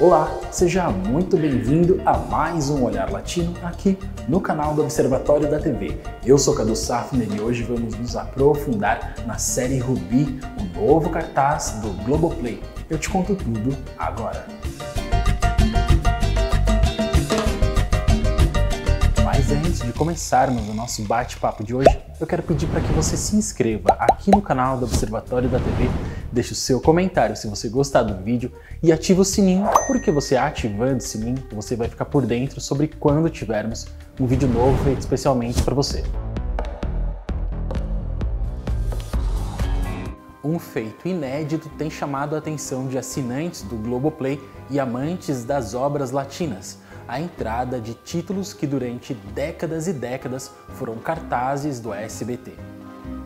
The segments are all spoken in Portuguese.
Olá, seja muito bem-vindo a mais um Olhar Latino aqui no canal do Observatório da TV. Eu sou Cadu Safner e hoje vamos nos aprofundar na série Rubi, o novo cartaz do Globoplay. Eu te conto tudo agora. Mas antes de começarmos o nosso bate-papo de hoje, eu quero pedir para que você se inscreva aqui no canal do Observatório da TV, deixe o seu comentário se você gostar do vídeo e ative o sininho, porque você ativando o sininho, você vai ficar por dentro sobre quando tivermos um vídeo novo feito especialmente para você. Um feito inédito tem chamado a atenção de assinantes do Globoplay e amantes das obras latinas a entrada de títulos que durante décadas e décadas foram cartazes do SBT.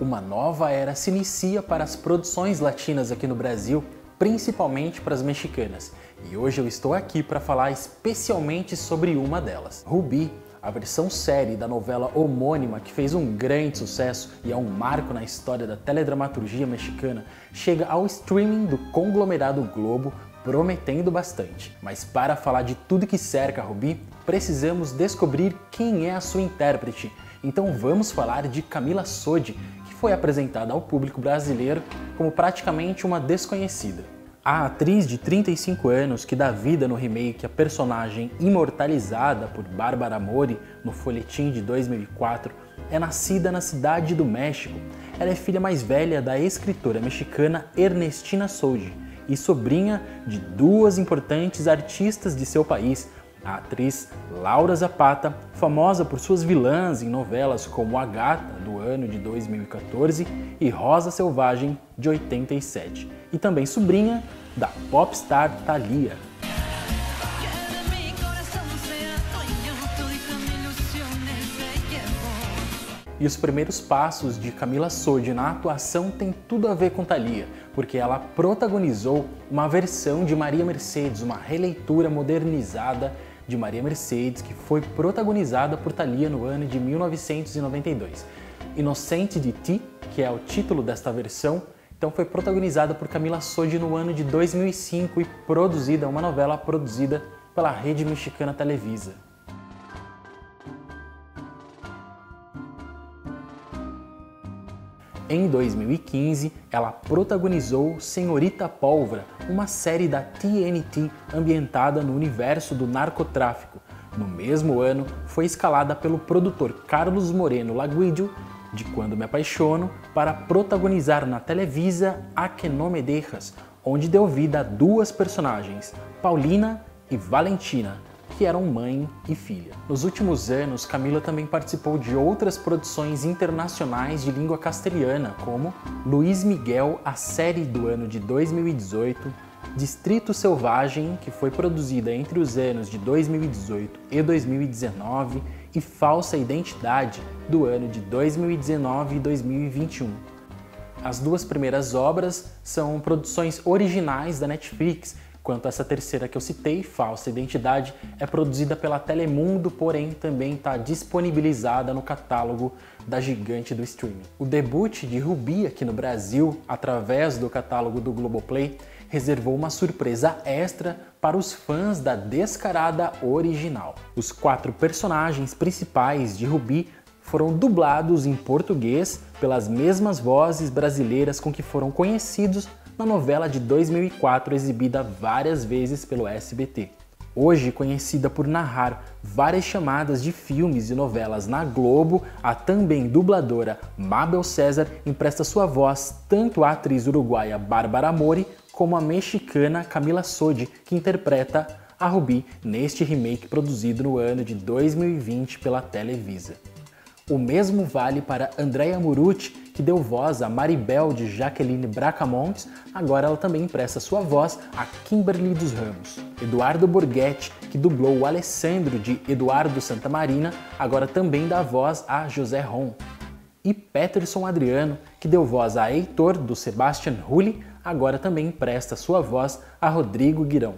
Uma nova era se inicia para as produções latinas aqui no Brasil, principalmente para as mexicanas, e hoje eu estou aqui para falar especialmente sobre uma delas. Rubi, a versão série da novela homônima que fez um grande sucesso e é um marco na história da teledramaturgia mexicana, chega ao streaming do conglomerado Globo prometendo bastante. Mas para falar de tudo que cerca Rubi, precisamos descobrir quem é a sua intérprete. Então vamos falar de Camila Sodi, foi apresentada ao público brasileiro como praticamente uma desconhecida. A atriz de 35 anos que dá vida no remake a personagem imortalizada por Bárbara Mori no folhetim de 2004 é nascida na cidade do México. Ela é filha mais velha da escritora mexicana Ernestina Sodi e sobrinha de duas importantes artistas de seu país, a atriz Laura Zapata, famosa por suas vilãs em novelas como A Gata, do ano de 2014, e Rosa Selvagem, de 87, e também sobrinha da popstar Thalia. E os primeiros passos de Camila Sodi na atuação têm tudo a ver com Thalia, porque ela protagonizou uma versão de Maria Mercedes, uma releitura modernizada de Maria Mercedes, que foi protagonizada por Thalia no ano de 1992. Inocente de Ti, que é o título desta versão, então foi protagonizada por Camila Sodi no ano de 2005 e produzida, uma novela produzida pela rede mexicana Televisa. Em 2015, ela protagonizou Senhorita Pólvora, uma série da TNT ambientada no universo do narcotráfico. No mesmo ano, foi escalada pelo produtor Carlos Moreno Laguidio, de Quando Me Apaixono, para protagonizar na Televisa A Que No Me Dejas, onde deu vida a duas personagens, Paulina e Valentina, que eram mãe e filha. Nos últimos anos, Camila também participou de outras produções internacionais de língua castelhana, como Luiz Miguel, a série do ano de 2018, Distrito Selvagem, que foi produzida entre os anos de 2018 e 2019, e Falsa Identidade, do ano de 2019 e 2021. As duas primeiras obras são produções originais da Netflix Quanto essa terceira que eu citei, Falsa Identidade, é produzida pela Telemundo, porém também está disponibilizada no catálogo da gigante do streaming. O debut de Rubi aqui no Brasil, através do catálogo do Globoplay, reservou uma surpresa extra para os fãs da descarada original. Os quatro personagens principais de Rubi foram dublados em português pelas mesmas vozes brasileiras com que foram conhecidos na novela de 2004 exibida várias vezes pelo SBT. Hoje conhecida por narrar várias chamadas de filmes e novelas na Globo, a também dubladora Mabel César empresta sua voz tanto à atriz uruguaia Bárbara Mori como à mexicana Camila Sodi, que interpreta a Ruby neste remake produzido no ano de 2020 pela Televisa. O mesmo vale para Andrea Murucci, que deu voz a Maribel de Jaqueline Bracamontes, agora ela também empresta sua voz a Kimberly dos Ramos. Eduardo Borghetti, que dublou o Alessandro de Eduardo Santamarina, agora também dá voz a José Ron. E Peterson Adriano, que deu voz a Heitor do Sebastian Rulli, agora também empresta sua voz a Rodrigo Guirão.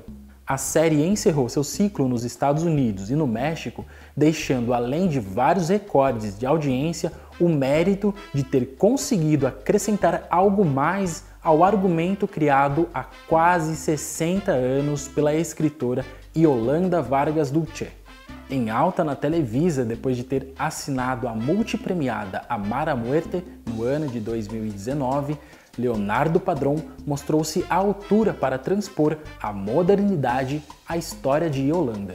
A série encerrou seu ciclo nos Estados Unidos e no México, deixando, além de vários recordes de audiência, o mérito de ter conseguido acrescentar algo mais ao argumento criado há quase 60 anos pela escritora Yolanda Vargas Dulce. Em alta na Televisa depois de ter assinado a multipremiada Amara Muerte no ano de 2019, Leonardo Padrão mostrou-se à altura para transpor a modernidade à história de Yolanda.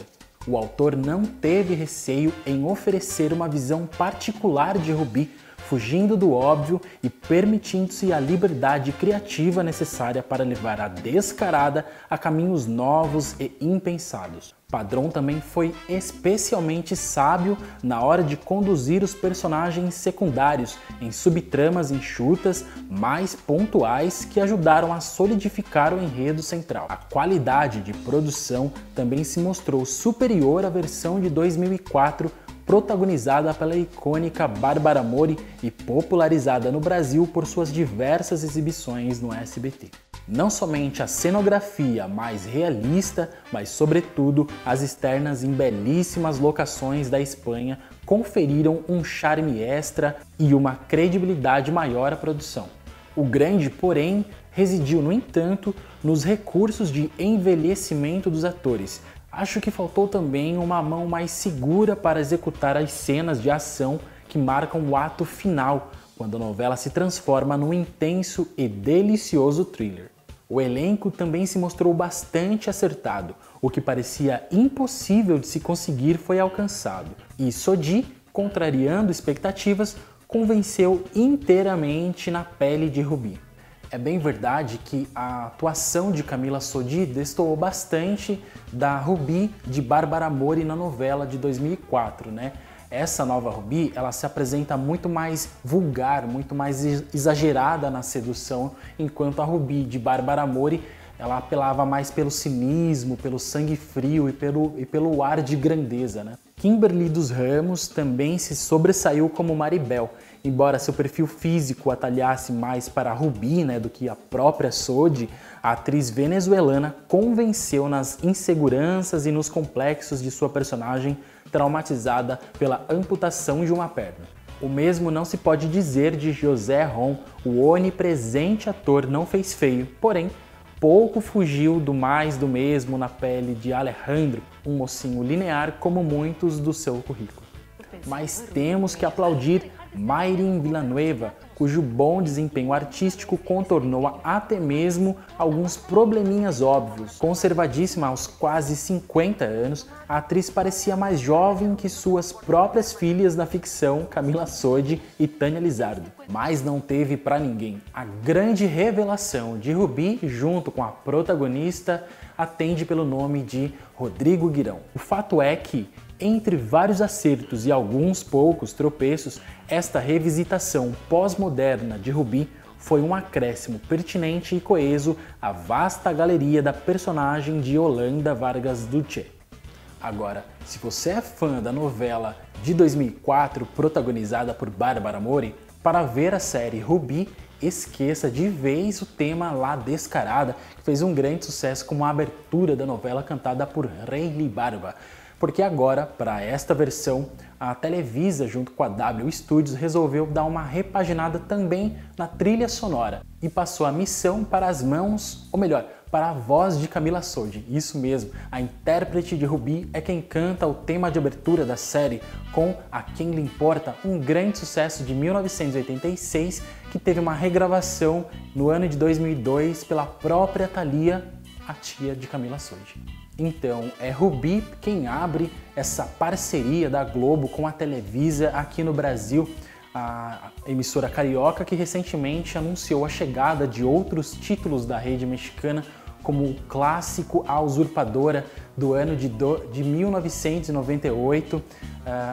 O autor não teve receio em oferecer uma visão particular de Rubi, fugindo do óbvio e permitindo-se a liberdade criativa necessária para levar a descarada a caminhos novos e impensados. Padrão também foi especialmente sábio na hora de conduzir os personagens secundários em subtramas enxutas, mais pontuais que ajudaram a solidificar o enredo central. A qualidade de produção também se mostrou superior à versão de 2004 protagonizada pela icônica Bárbara Mori e popularizada no Brasil por suas diversas exibições no SBT. Não somente a cenografia mais realista, mas sobretudo as externas em belíssimas locações da Espanha conferiram um charme extra e uma credibilidade maior à produção. O grande, porém, residiu, no entanto, nos recursos de envelhecimento dos atores. Acho que faltou também uma mão mais segura para executar as cenas de ação que marcam o ato final, quando a novela se transforma num intenso e delicioso thriller. O elenco também se mostrou bastante acertado, o que parecia impossível de se conseguir foi alcançado. E Sodi, contrariando expectativas, convenceu inteiramente na pele de Rubi. É bem verdade que a atuação de Camila Sodi destoou bastante da Rubi de Bárbara Mori na novela de 2004, né? Essa nova Ruby, ela se apresenta muito mais vulgar, muito mais exagerada na sedução, enquanto a Ruby de Bárbara Mori, ela apelava mais pelo cinismo, pelo sangue frio e pelo, e pelo ar de grandeza, né? Kimberly dos Ramos também se sobressaiu como Maribel, embora seu perfil físico atalhasse mais para a Ruby né, do que a própria Sodi, a atriz venezuelana convenceu nas inseguranças e nos complexos de sua personagem traumatizada pela amputação de uma perna. O mesmo não se pode dizer de José Ron, o onipresente ator não fez feio, porém pouco fugiu do mais do mesmo na pele de Alejandro, um mocinho linear como muitos do seu currículo. Mas temos que aplaudir Mayrin Villanueva cujo bom desempenho artístico contornou até mesmo alguns probleminhas óbvios. Conservadíssima aos quase 50 anos, a atriz parecia mais jovem que suas próprias filhas da ficção, Camila Sodi e Tânia Lizardo. Mas não teve para ninguém. A grande revelação de Rubi, junto com a protagonista, atende pelo nome de Rodrigo Guirão. O fato é que entre vários acertos e alguns poucos tropeços, esta revisitação pós-moderna de Rubi foi um acréscimo pertinente e coeso à vasta galeria da personagem de Yolanda Vargas Dulce. Agora, se você é fã da novela de 2004 protagonizada por Bárbara Mori, para ver a série Rubi, esqueça de vez o tema La Descarada, que fez um grande sucesso como a abertura da novela cantada por Rayleigh Barba porque agora, para esta versão, a Televisa, junto com a W Studios, resolveu dar uma repaginada também na trilha sonora e passou a missão para as mãos, ou melhor, para a voz de Camila Sodi. Isso mesmo, a intérprete de Ruby é quem canta o tema de abertura da série com A Quem Lhe Importa, um grande sucesso de 1986 que teve uma regravação no ano de 2002 pela própria Thalia, a tia de Camila Sodi. Então, é Rubi quem abre essa parceria da Globo com a Televisa aqui no Brasil, a emissora carioca que recentemente anunciou a chegada de outros títulos da rede mexicana, como o clássico A Usurpadora do ano de, do, de 1998, uh,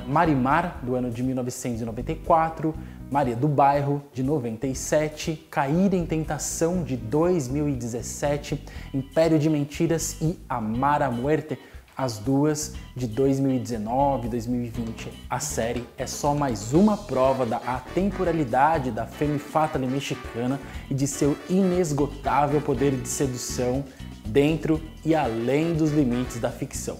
Marimar do ano de 1994, Maria do Bairro, de 97, Cair em Tentação, de 2017, Império de Mentiras e Amar a Muerte, as duas de 2019 e 2020. A série é só mais uma prova da atemporalidade da femme fatale mexicana e de seu inesgotável poder de sedução dentro e além dos limites da ficção.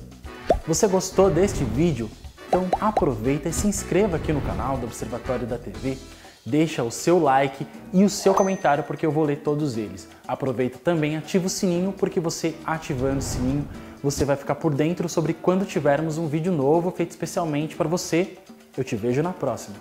Você gostou deste vídeo? Então aproveita e se inscreva aqui no canal do Observatório da TV deixa o seu like e o seu comentário porque eu vou ler todos eles. Aproveita também, ativa o sininho porque você ativando o sininho você vai ficar por dentro sobre quando tivermos um vídeo novo feito especialmente para você. Eu te vejo na próxima.